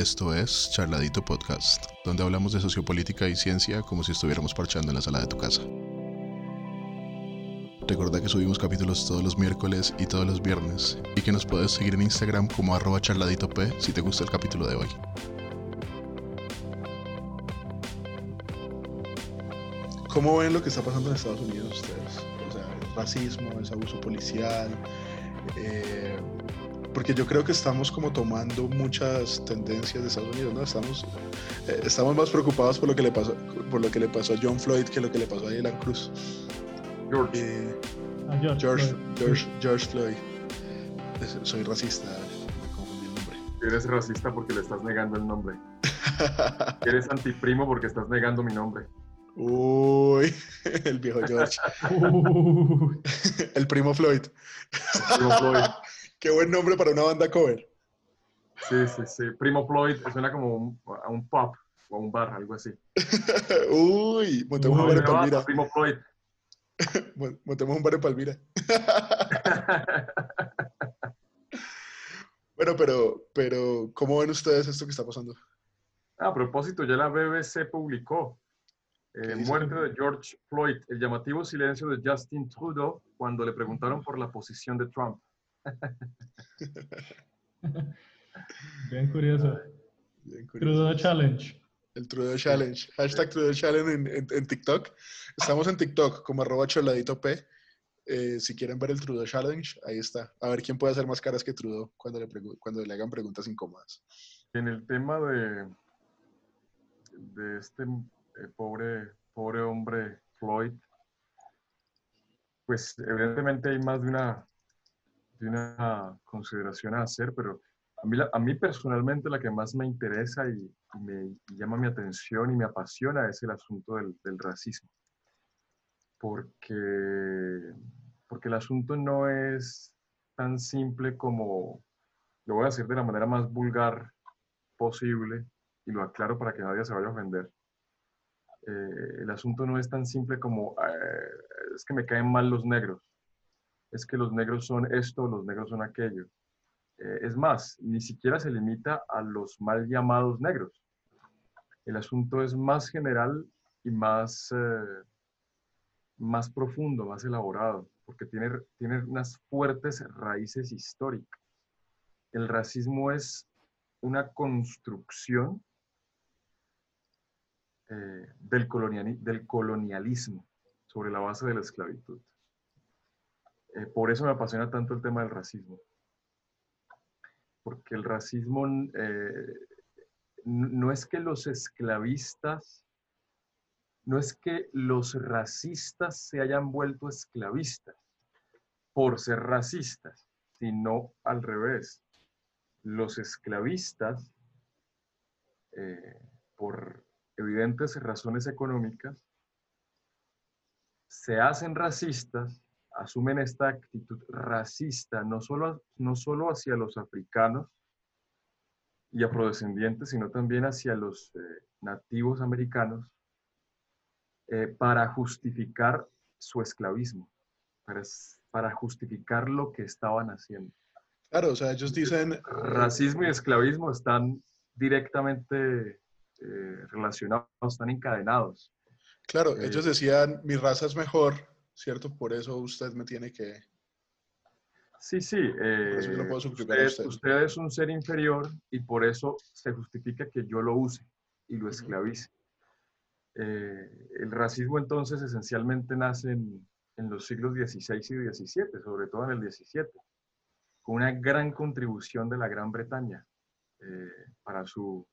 Esto es Charladito Podcast, donde hablamos de sociopolítica y ciencia como si estuviéramos parchando en la sala de tu casa. Recuerda que subimos capítulos todos los miércoles y todos los viernes, y que nos puedes seguir en Instagram como arroba charladitop si te gusta el capítulo de hoy. ¿Cómo ven lo que está pasando en Estados Unidos ustedes? O sea, el racismo, el abuso policial, eh, porque yo creo que estamos como tomando muchas tendencias de Estados Unidos, ¿no? Estamos, eh, estamos más preocupados por lo que le pasó, por lo que le pasó a John Floyd que lo que le pasó a Dylan Cruz. George. Eh, A George, George, Floyd. George, George Floyd. Soy racista, me confundí el nombre. Eres racista porque le estás negando el nombre. Eres antiprimo porque estás negando mi nombre. Uy, el viejo George. Uy, El primo Floyd. Primo Floyd. Qué buen nombre para una banda cover. Sí, sí, sí. Primo Floyd suena como un- a un pub o a un bar, algo así. Uy, montemos un bar en Palmira. Primo Floyd. Mon- Montemos un bar en Palmira. Bueno, pero, pero, ¿cómo ven ustedes esto que está pasando? a propósito, ya la BBC publicó eh, muerte de George Floyd, el llamativo silencio de Justin Trudeau cuando le preguntaron por la posición de Trump. bien curioso. Bien curioso. Trudeau Challenge. El Trudeau Challenge. Hashtag Trudeau Challenge en, en- en TikTok. Estamos en TikTok como arroba choladito P. Eh, si quieren ver el Trudeau Challenge, ahí está. A ver quién puede hacer más caras que Trudeau cuando le, pregu- cuando le hagan preguntas incómodas. En el tema de, de este eh, pobre, pobre hombre Floyd, pues evidentemente hay más de una, de una consideración a hacer, pero a mí, a mí personalmente la que más me interesa y, me llama mi atención y me apasiona es el asunto del, del racismo. Porque, porque el asunto no es tan simple como, lo voy a decir de la manera más vulgar posible y lo aclaro para que nadie se vaya a ofender. Eh, el asunto no es tan simple como eh, es que me caen mal los negros, es que los negros son esto, los negros son aquello. Eh, es más, ni siquiera se limita a los mal llamados negros. El asunto es más general y más, eh, más profundo, más elaborado, porque tiene, tiene unas fuertes raíces históricas. El racismo es una construcción eh, del, coloniali- del colonialismo sobre la base de la esclavitud. Eh, por eso me apasiona tanto el tema del racismo. Porque el racismo eh, no es que los esclavistas, no es que los racistas se hayan vuelto esclavistas por ser racistas, sino al revés los esclavistas, eh, por evidentes razones económicas, se hacen racistas, asumen esta actitud racista, no solo, no solo hacia los africanos y afrodescendientes, sino también hacia los eh, nativos americanos, eh, para justificar su esclavismo, para, para justificar lo que estaban haciendo Claro, o sea, ellos dicen... racismo y esclavismo están directamente eh, relacionados, están encadenados. Claro, Eh, ellos decían, mi raza es mejor, ¿cierto? Por eso usted me tiene que... Sí, sí. eh, eso yo lo puedo subyugar a usted, usted. usted es un ser inferior y por eso se justifica que yo lo use y lo esclavice. Eh, el racismo entonces esencialmente nace en, en los siglos XVI y XVII, sobre todo en el XVII, con una gran contribución de la Gran Bretaña eh, para su,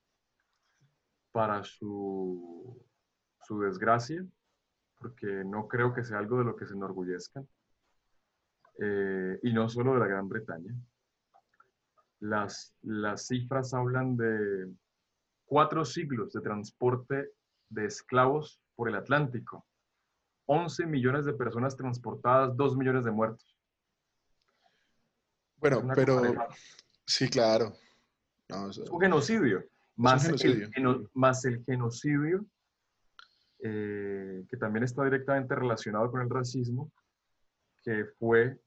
para su, su desgracia, porque no creo que sea algo de lo que se enorgullezcan, eh, y no solo de la Gran Bretaña. Las, las cifras hablan de cuatro siglos de transporte de esclavos por el Atlántico, 11 millones de personas transportadas, 2 millones de muertos. Bueno, pero... Sí, claro. No, Es un genocidio. El, más el genocidio, eh, que también está directamente relacionado con el racismo, que fue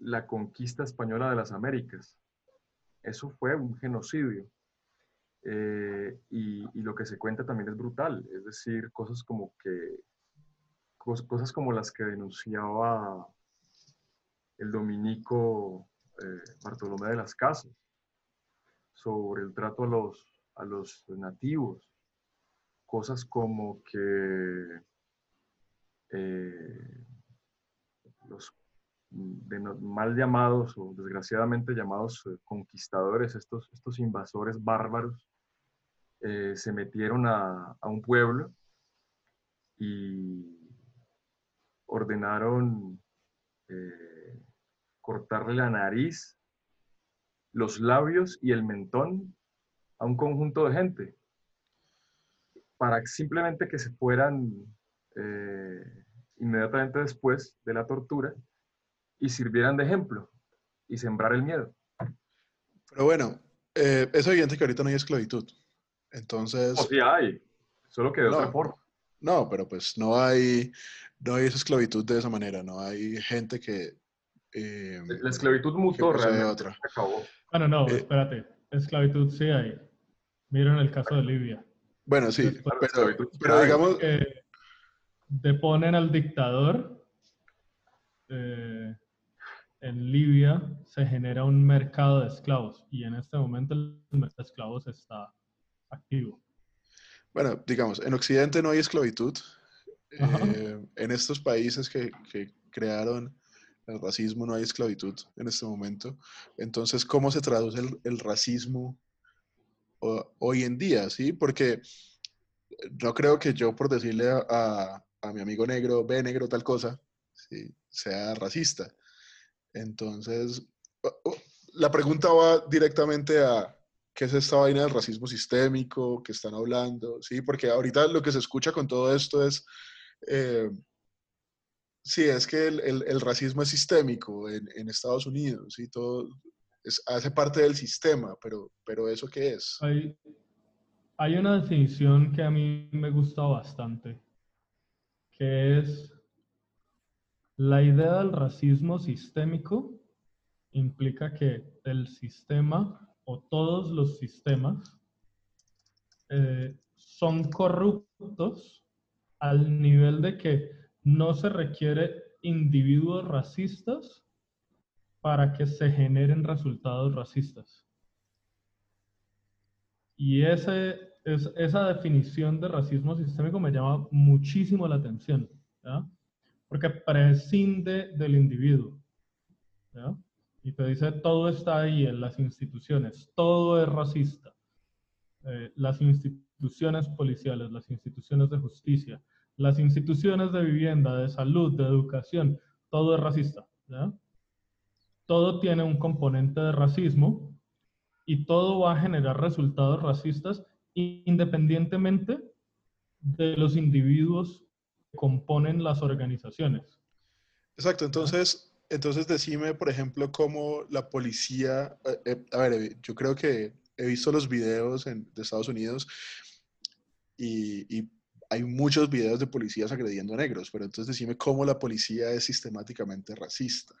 la conquista española de las Américas. Eso fue un genocidio. eh, y, lo que se cuenta también es brutal, es decir, cosas como que cosas como las que denunciaba el dominico eh, Bartolomé de las Casas sobre el trato a los, a los nativos, cosas como que eh, los mal llamados o desgraciadamente llamados eh, conquistadores, estos, estos invasores bárbaros, se metieron a, a un pueblo y ordenaron eh, cortarle la nariz, los labios y el mentón a un conjunto de gente para simplemente que se fueran eh, inmediatamente después de la tortura y sirvieran de ejemplo y sembrar el miedo. Pero bueno, eh, es evidente que ahorita no hay esclavitud. Entonces... O sí hay, solo que de otra forma. No, pero pues no hay, no hay esa esclavitud de esa manera, no hay gente que... Eh, la esclavitud mutó realmente. Otra. Acabó. Bueno, no, eh, espérate, esclavitud sí hay. Miren el caso de Libia. Bueno, sí, pero, digamos... Que deponen al dictador, eh, en Libia se genera un mercado de esclavos y en este momento el mercado de esclavos está activo. Bueno, digamos, en Occidente no hay esclavitud. Eh, en estos países que, crearon el racismo no hay esclavitud en este momento. Entonces, ¿cómo se traduce el, racismo hoy en día? ¿sí? Porque no creo que yo por decirle a, mi amigo negro, ve negro tal cosa, sea racista. Entonces, la pregunta va directamente a, qué es esta vaina del racismo sistémico que están hablando, ¿sí? Porque ahorita lo que se escucha con todo esto es, eh, sí, es que el, el, racismo es sistémico en, en, Estados Unidos, ¿sí? Todo hace parte del sistema, pero, pero ¿eso qué es? Hay, hay una definición que a mí me gusta bastante, que es la idea del racismo sistémico implica que el sistema todos los sistemas eh, son corruptos al nivel de que no se requiere individuos racistas para que se generen resultados racistas. Y ese, es, esa definición de racismo sistémico me llama muchísimo la atención, porque prescinde del individuo. ¿ya? y te dice todo está ahí en las instituciones, todo es racista. Eh, las instituciones policiales, las instituciones de justicia, las instituciones de vivienda, de salud, de educación, todo es racista. Todo tiene un componente de racismo y todo va a generar resultados racistas independientemente de los individuos que componen las organizaciones. Exacto, entonces entonces decime, por ejemplo, cómo la policía, eh, eh, a ver, yo creo que he visto los videos de Estados Unidos y, hay muchos videos de policías agrediendo a negros, pero entonces decime cómo la policía es sistemáticamente racista.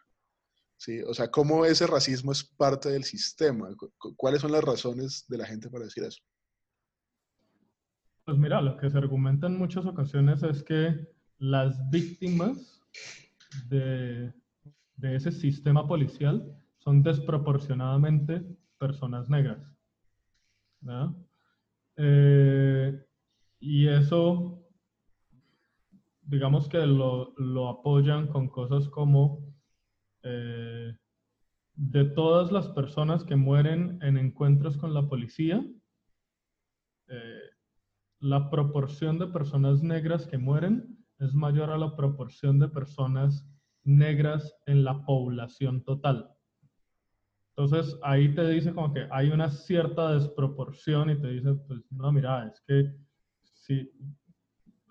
¿Sí? O sea, cómo ese racismo es parte del sistema. ¿Cuáles son las razones de la gente para decir eso? Pues mira, lo que se argumenta en muchas ocasiones es que las víctimas de, de ese sistema policial son desproporcionadamente personas negras. Eh, y eso, digamos que lo, apoyan con cosas como eh, de todas las personas que mueren en encuentros con la policía, eh, la proporción de personas negras que mueren es mayor a la proporción de personas negras en la población total. Entonces ahí te dice como que hay una cierta desproporción y te dice, pues no, mira, es que si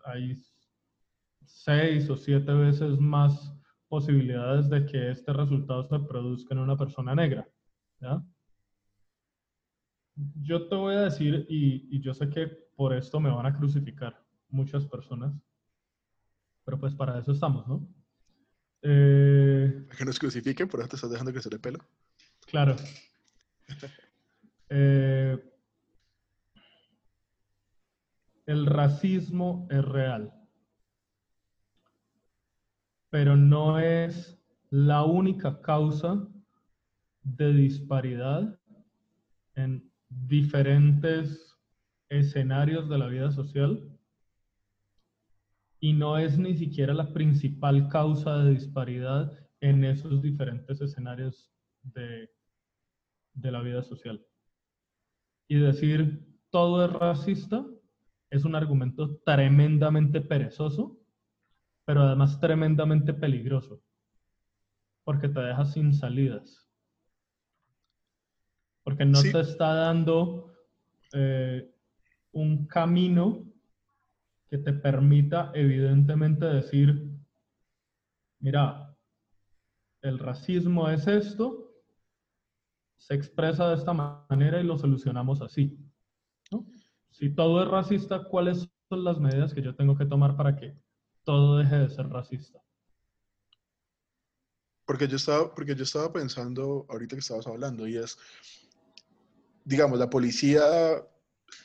hay seis o siete veces más posibilidades de que este resultado se produzca en una persona negra. Yo te voy a decir, y, y yo sé que por esto me van a crucificar muchas personas, pero pues para eso estamos, ¿no? Eh, que nos crucifiquen, por eso te estás dejando crecer el pelo. Claro. Eh, el racismo es real, pero no es la única causa de disparidad en diferentes escenarios de la vida social y no es ni siquiera la principal causa de disparidad en esos diferentes escenarios de, de la vida social. Y decir todo es racista es un argumento tremendamente perezoso, pero además tremendamente peligroso, porque te deja sin salidas. Porque no te está dando eh, un camino que te permita evidentemente decir, mira, el racismo es esto, se expresa de esta manera y lo solucionamos así. Si todo es racista, ¿cuáles son las medidas que yo tengo que tomar para que todo deje de ser racista? Porque yo estaba, porque yo estaba pensando ahorita que estabas hablando y es, digamos, la policía,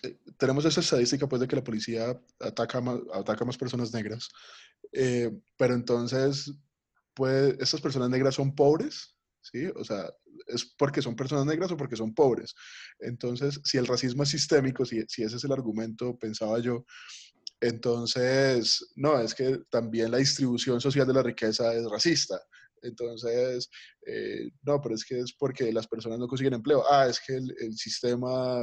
eh, tenemos esa estadística pues de que la policía ataca más, ataca más personas negras, eh, pero entonces, pues, ¿estas personas negras son pobres? ¿Sí? O sea, ¿es porque son personas negras o porque son pobres? Entonces, si el racismo es sistémico, si, si ese es el argumento, pensaba yo, entonces, no, es que también la distribución social de la riqueza es racista. Entonces, eh, no, pero es que es porque las personas no consiguen empleo. Ah, es que el, el sistema,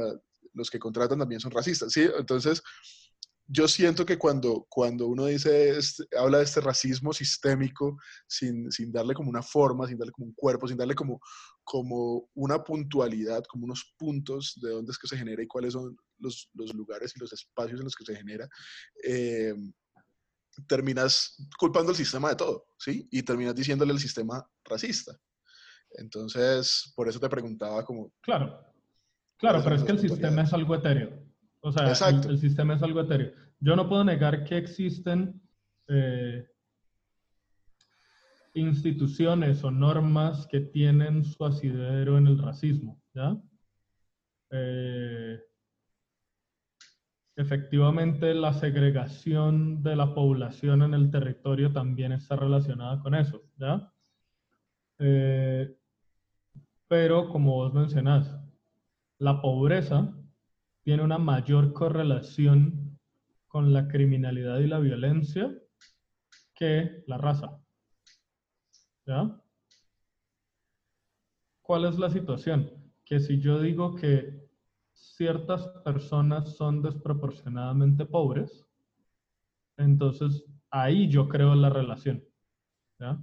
los que contratan también son racistas, ¿sí? Entonces, yo siento que cuando, cuando uno dice, este, habla de este racismo sistémico sin, sin, darle como una forma, sin darle como un cuerpo, sin darle como, como una puntualidad, como unos puntos de dónde es que se genera y cuáles son los, los lugares y los espacios en los que se genera, eh, terminas culpando al sistema de todo, ¿sí? Y terminas diciéndole al sistema racista. Entonces, por eso te preguntaba como... Claro, claro, pero es que el sistema es algo etéreo. O sea, el, sistema es algo etéreo. Yo no puedo negar que existen eh, instituciones o normas que tienen su asidero en el racismo, ¿ya? Eh, efectivamente, la segregación de la población en el territorio también está relacionada con eso, ¿ya? Eh, pero, como vos mencionás, la pobreza tiene una mayor correlación con la criminalidad y la violencia que la raza. ¿Ya? ¿Cuál es la situación? Que si yo digo que ciertas personas son desproporcionadamente pobres, entonces ahí yo creo la relación. ¿ya?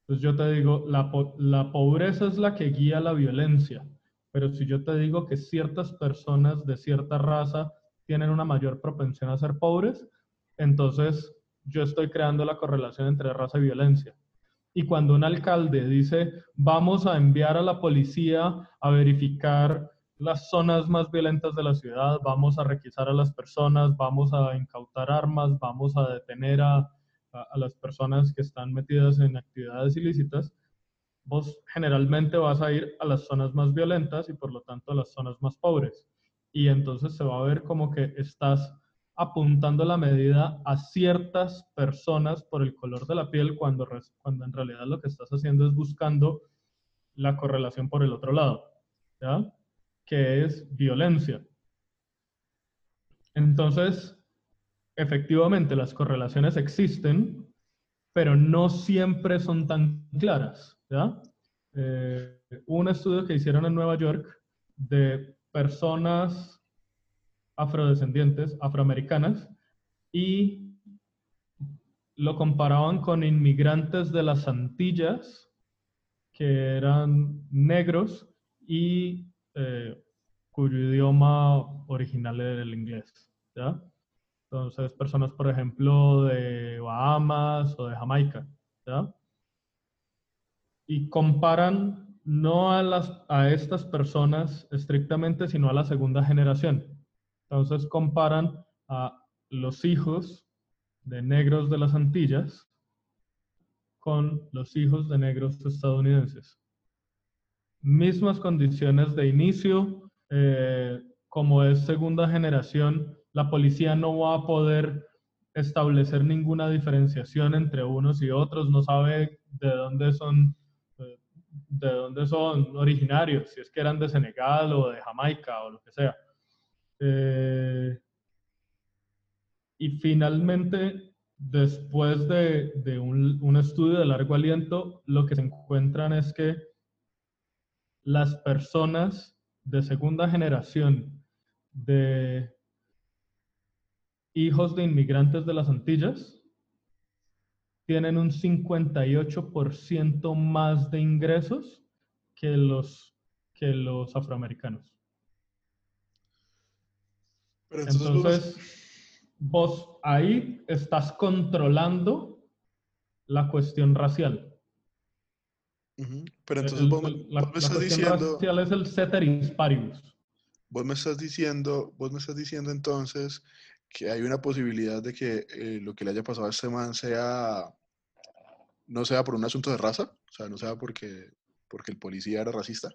Entonces yo te digo, la, la pobreza es la que guía la violencia. Pero si yo te digo que ciertas personas de cierta raza tienen una mayor propensión a ser pobres, entonces yo estoy creando la correlación entre raza y violencia. Y cuando un alcalde dice, vamos a enviar a la policía a verificar las zonas más violentas de la ciudad, vamos a requisar a las personas, vamos a incautar armas, vamos a detener a, a las personas que están metidas en actividades ilícitas, vos generalmente vas a ir a las zonas más violentas y por lo tanto a las zonas más pobres. Y entonces se va a ver como que estás apuntando la medida a ciertas personas por el color de la piel cuando, cuando en realidad lo que estás haciendo es buscando la correlación por el otro lado, ¿ya? Que es violencia. Entonces, efectivamente las correlaciones existen, pero no siempre son tan claras. ¿Ya? Eh, un estudio que hicieron en Nueva York de personas afrodescendientes, afroamericanas, y lo comparaban con inmigrantes de las Antillas, que eran negros y eh, cuyo idioma original era el inglés. ¿ya? Entonces, personas, por ejemplo, de Bahamas o de Jamaica. ¿ya? Y comparan no a, las, a estas personas estrictamente, sino a la segunda generación. Entonces comparan a los hijos de negros de las Antillas con los hijos de negros estadounidenses. Mismas condiciones de inicio, eh, como es segunda generación, la policía no va a poder establecer ninguna diferenciación entre unos y otros, no sabe de dónde son, de dónde son originarios, si es que eran de Senegal o de Jamaica o lo que sea. Eh, y finalmente, después de, un, un, estudio de largo aliento, lo que se encuentran es que las personas de segunda generación de hijos de inmigrantes de las Antillas tienen un 58% más de ingresos que los, que los afroamericanos. entonces vos ahí estás controlando la cuestión racial. Pero entonces vos, la, me estás diciendo... racial es el ceteris paribus. Vos me estás diciendo, vos me estás diciendo entonces que hay una posibilidad de que eh, lo que le haya pasado a este man sea, no sea por un asunto de raza, o sea, no sea porque, porque el policía era racista.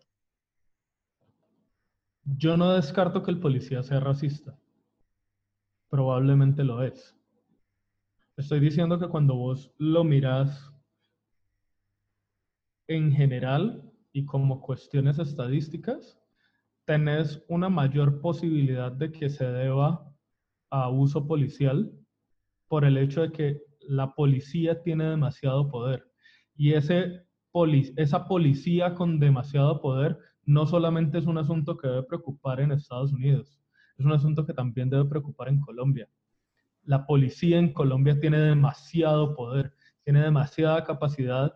Yo no descarto que el policía sea racista probablemente lo es. Estoy diciendo que cuando vos lo miras en general y como cuestiones estadísticas, tenés una mayor posibilidad de que se deba a uso policial por el hecho de que la policía tiene demasiado poder. Y ese esa policía con demasiado poder no solamente es un asunto que debe preocupar en Estados Unidos, es un asunto que también debe preocupar en Colombia. La policía en Colombia tiene demasiado poder, tiene demasiada capacidad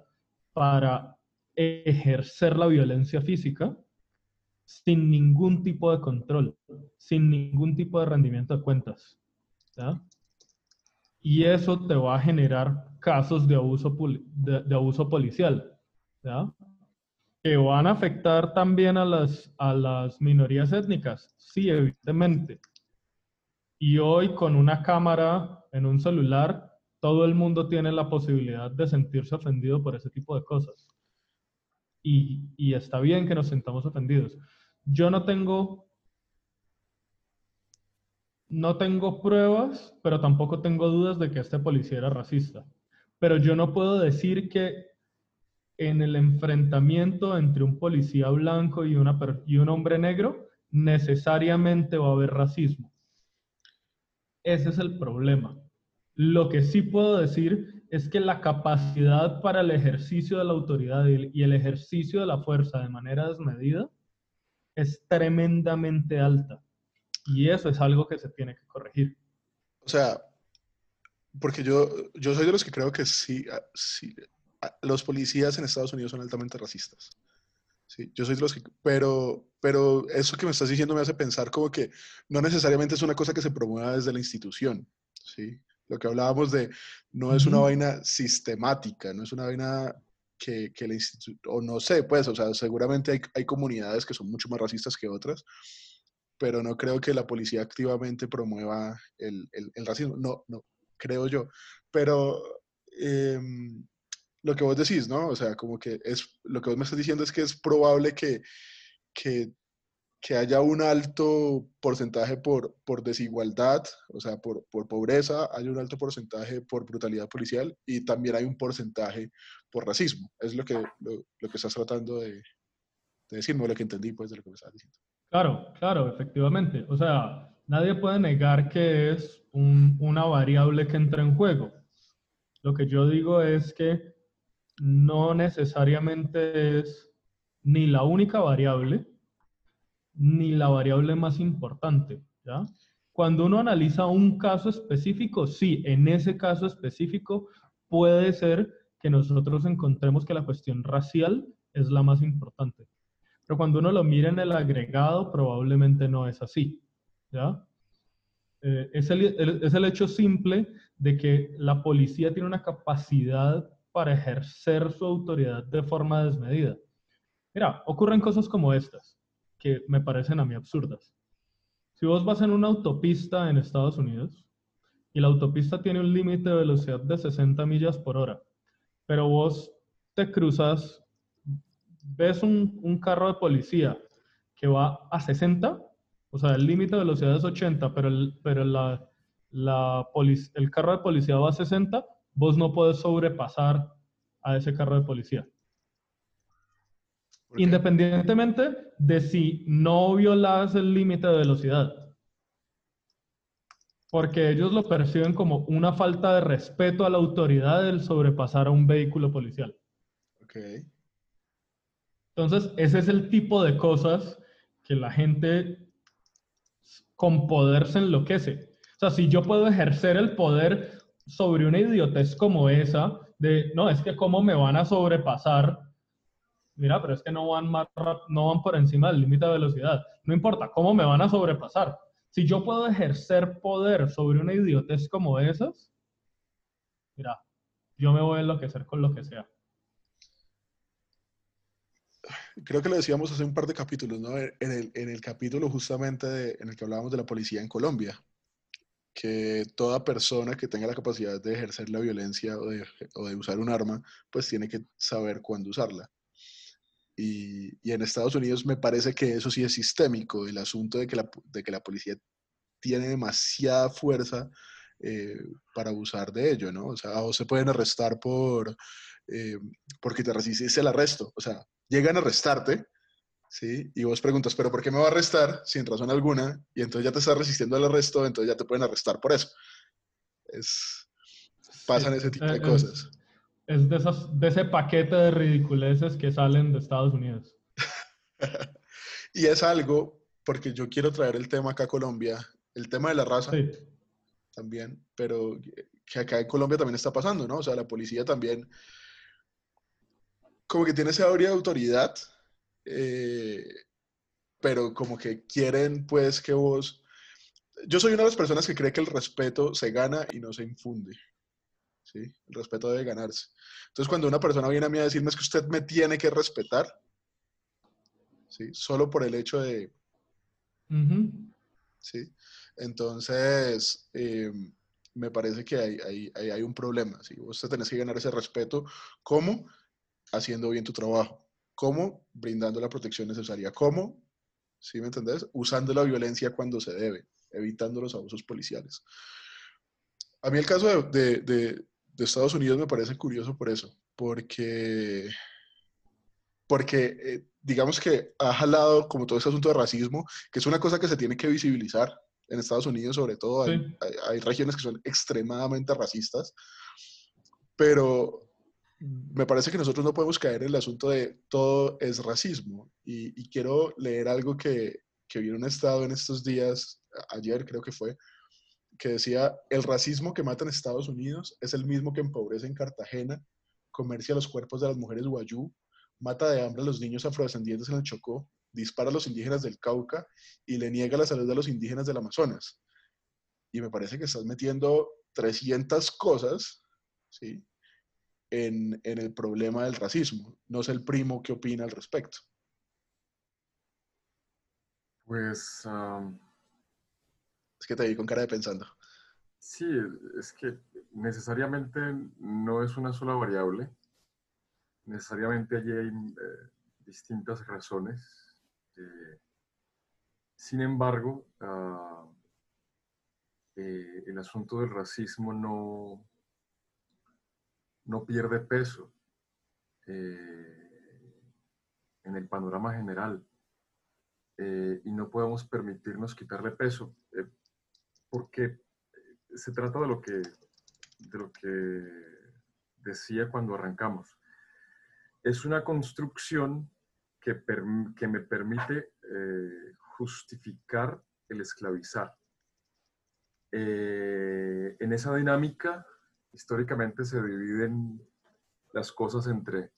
para ejercer la violencia física sin ningún tipo de control, sin ningún tipo de rendimiento de cuentas. Y eso te va a generar casos de abuso, de, abuso policial. ¿ya? que van a afectar también a las, a las minorías étnicas. Sí, evidentemente. Y hoy con una cámara en un celular, todo el mundo tiene la posibilidad de sentirse ofendido por ese tipo de cosas. Y, está bien que nos sintamos ofendidos. Yo no tengo, no tengo pruebas, pero tampoco tengo dudas de que este policía era racista. Pero yo no puedo decir que en el enfrentamiento entre un policía blanco y, y un hombre negro, necesariamente va a haber racismo. Ese es el problema. Lo que sí puedo decir es que la capacidad para el ejercicio de la autoridad y el ejercicio de la fuerza de manera desmedida es tremendamente alta. Y eso es algo que se tiene que corregir. O sea, porque yo, yo soy de los que creo que sí, ah, sí los policías en Estados Unidos son altamente racistas. Sí, yo soy de los que, pero, pero eso que me estás diciendo me hace pensar como que no necesariamente es una cosa que se promueva desde la institución, ¿sí? Lo que hablábamos de no es una vaina sistemática, no es una vaina que, que la institución, o no sé, pues, o sea, seguramente hay, hay comunidades que son mucho más racistas que otras, pero no creo que la policía activamente promueva el, el, el racismo, no, no, creo yo. Pero eh, lo que vos decís, ¿no? O sea, como que es, lo que vos me estás diciendo es que es probable que, que, que haya un alto porcentaje por, por desigualdad, o sea, por, por, pobreza, hay un alto porcentaje por brutalidad policial y también hay un porcentaje por racismo. Es lo que, lo, lo que estás tratando de, de decirme, lo que entendí pues de lo que me estás diciendo. Claro, claro, efectivamente. O sea, nadie puede negar que es un, una variable que entra en juego. Lo que yo digo es que no necesariamente es ni la única variable, ni la variable más importante. ¿ya? Cuando uno analiza un caso específico, sí, en ese caso específico puede ser que nosotros encontremos que la cuestión racial es la más importante. Pero cuando uno lo mira en el agregado, probablemente no es así. ¿ya? Eh, es, el, es el hecho simple de que la policía tiene una capacidad para ejercer su autoridad de forma desmedida. Mira, ocurren cosas como estas, que me parecen a mí absurdas. Si vos vas en una autopista en Estados Unidos y la autopista tiene un límite de velocidad de 60 millas por hora, pero vos te cruzas, ves un, un carro de policía que va a 60 o sea, el límite de velocidad es 80, pero, el, pero la, la el carro de policía va a 60, vos no puedes sobrepasar a ese carro de policía. Independientemente de si no violas el límite de velocidad. Porque ellos lo perciben como una falta de respeto a la autoridad del sobrepasar a un vehículo policial. Okay. Entonces, ese es el tipo de cosas que la gente con poder se enloquece. O sea, si yo puedo ejercer el poder sobre una idiotez como esa, de, no, es que cómo me van a sobrepasar, mira, pero es que no van, más no van por encima del límite de velocidad. No importa, ¿cómo me van a sobrepasar? Si yo puedo ejercer poder sobre una idiotez como esas, mira, yo me voy a enloquecer con lo que sea. Creo que lo decíamos hace un par de capítulos, ¿no? En el, en el capítulo justamente en el que hablábamos de la policía en Colombia, que toda persona que tenga la capacidad de ejercer la violencia o de, o de usar un arma, pues tiene que saber cuándo usarla. Y, y, en Estados Unidos me parece que eso sí es sistémico, el asunto de que la, de que la policía tiene demasiada fuerza eh, para abusar de ello, ¿no? O sea, o se pueden arrestar por, eh, porque te resististe el arresto. O sea, llegan a arrestarte, ¿sí? Y vos preguntas, ¿pero por qué me va a arrestar? Sin razón alguna. Y entonces ya te estás resistiendo al arresto, entonces ya te pueden arrestar por eso. Es, pasan ese tipo de cosas es de, esos, de ese paquete de ridiculeces que salen de Estados Unidos. y es algo, porque yo quiero traer el tema acá a Colombia, el tema de la raza también, pero que acá en Colombia también está pasando, ¿no? O sea, la policía también como que tiene esa de autoridad, eh, pero como que quieren pues que vos... Yo soy una de las personas que cree que el respeto se gana y no se infunde. El respeto debe ganarse. Entonces, cuando una persona viene a mí a decirme es que usted me tiene que respetar, ¿sí? Solo por el hecho de... ¿sí? Entonces, eh, me parece que hay, hay, un problema, ¿sí? Usted tenés que ganar ese respeto, ¿cómo? Haciendo bien tu trabajo. ¿Cómo? Brindando la protección necesaria. ¿Cómo? ¿Sí me entendés? Usando la violencia cuando se debe, evitando los abusos policiales. A mí el caso de, de Estados Unidos me parece curioso por eso, porque, porque eh, digamos que ha jalado como todo ese asunto de racismo, que es una cosa que se tiene que visibilizar en Estados Unidos, sobre todo hay, regiones que son extremadamente racistas, pero me parece que nosotros no podemos caer en el asunto de todo es racismo. Y, quiero leer algo que, que vi en un estado en estos días, ayer creo que fue, que decía, el racismo que mata en Estados Unidos es el mismo que empobrece en Cartagena, comercia los cuerpos de las mujeres guayú, mata de hambre a los niños afrodescendientes en el Chocó, dispara a los indígenas del Cauca y le niega la salud a los indígenas del Amazonas. Y me parece que estás metiendo 300 cosas ¿sí? en, el problema del racismo. No sé el primo qué opina al respecto. Pues que te vi con cara de pensando. Sí, es que necesariamente no es una sola variable. Necesariamente allí hay eh, distintas razones. Eh, sin embargo, ah, eh, el asunto del racismo no, no pierde peso en el panorama general. y no podemos permitirnos quitarle peso porque eh, se trata de lo que, de lo que decía cuando arrancamos. Es una construcción que, que me permite eh, justificar el esclavizar. Eh, en esa dinámica, históricamente se dividen las cosas entre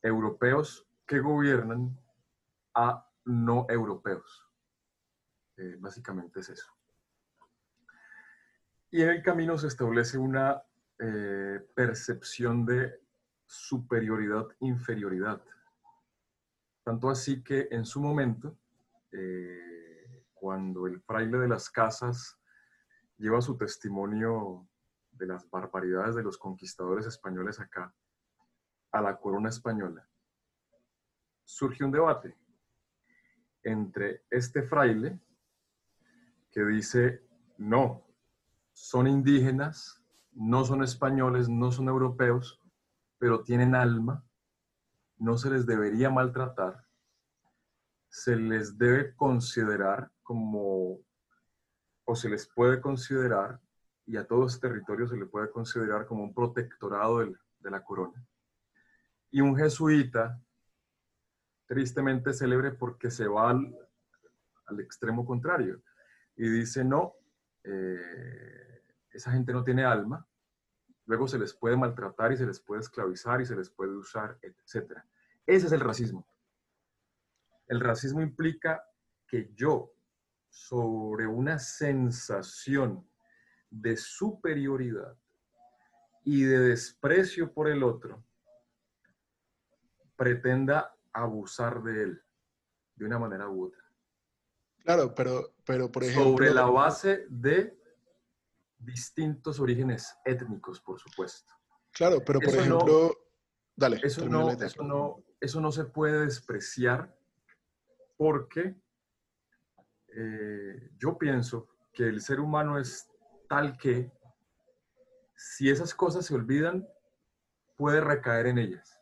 europeos que gobiernan a no europeos. básicamente es eso. Y en el camino se establece una eh, percepción de superioridad-inferioridad. Tanto así que en su momento, eh, cuando el fraile de las casas lleva su testimonio de las barbaridades de los conquistadores españoles acá a la corona española, surge un debate entre este fraile que dice, no, son indígenas, no son españoles, no son europeos, pero tienen alma, no se les debería maltratar, se les debe considerar como, o se les puede considerar, y a todo ese territorio se le puede considerar como un protectorado de la, corona. Y un jesuita, tristemente célebre porque se va al, extremo contrario y dice, no, eh, esa gente no tiene alma, luego se les puede maltratar y se les puede esclavizar y se les puede usar, etc. Ese es el racismo. El racismo implica que yo, sobre una sensación de superioridad y de desprecio por el otro, pretenda abusar de él de una manera u otra. Claro, pero, pero por ejemplo... Sobre la base de distintos orígenes étnicos, por supuesto. Claro, pero por ejemplo... dale. Eso no, eso, no, eso no se puede despreciar porque eh, yo pienso que el ser humano es tal que si esas cosas se olvidan, puede recaer en ellas.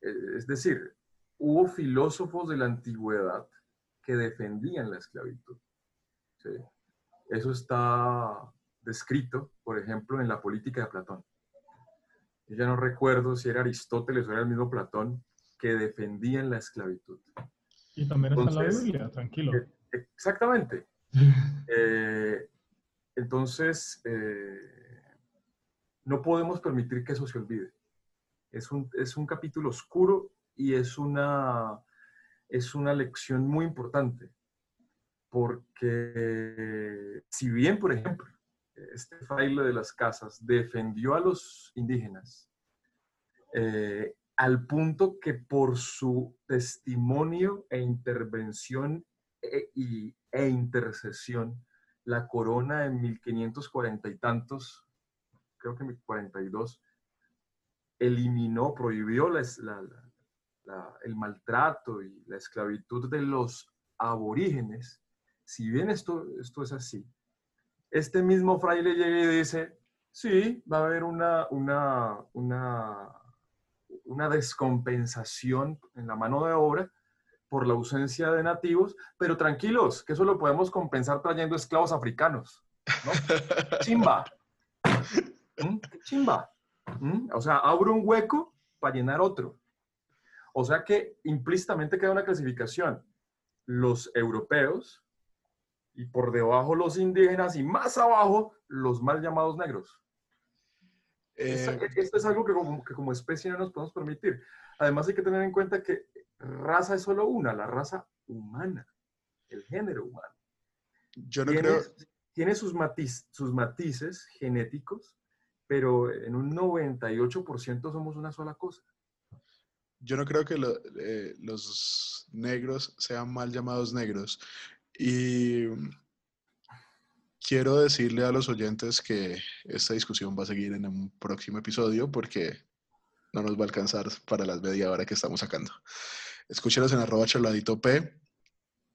Eh, es decir, hubo filósofos de la antigüedad que defendían la esclavitud. Eso está descrito, por ejemplo, en la política de Platón. Yo ya no recuerdo si era Aristóteles o era el mismo Platón que defendían la esclavitud. Y también está la Biblia, tranquilo. Eh, exactamente. Eh, entonces, eh, no podemos permitir que eso se olvide. Es un, es un capítulo oscuro y es una, es una lección muy importante. Porque si bien, por ejemplo, este fraile de las casas defendió a los indígenas, eh, al punto que por su testimonio e intervención e, e, intercesión, la corona en 1540 y tantos, creo que 1042, eliminó, prohibió el maltrato y la esclavitud de los aborígenes. Si bien esto, esto es así, este mismo fraile llega y dice, sí, va a haber una, una, una una descompensación en la mano de obra por la ausencia de nativos, pero tranquilos, que eso lo podemos compensar trayendo esclavos africanos. ¿no? Chimba. ¿Mm? Chimba. ¿Mm? O sea, abro un hueco para llenar otro. O sea que implícitamente queda una clasificación. Los europeos y por debajo los indígenas y más abajo los mal llamados negros. Eh, esto es algo que como, especie no nos podemos permitir. Además hay que tener en cuenta que raza es solo una, la raza humana, el género humano. Yo no tiene, creo... Tiene sus, sus matices genéticos, pero en un 98% somos una sola cosa. Yo no creo que eh, los negros sean mal llamados negros. Y quiero decirle a los oyentes que esta discusión va a seguir en un próximo episodio porque no nos va a alcanzar para las media hora que estamos sacando. Escúchenos en arroba charladito P.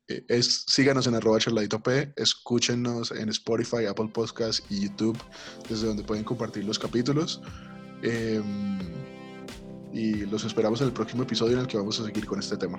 Eh, es, síganos en arroba charladito P. Escúchenos en Spotify, Apple Podcasts y YouTube, desde donde pueden compartir los capítulos. Em, y los esperamos en el próximo episodio en el que vamos a seguir con este tema.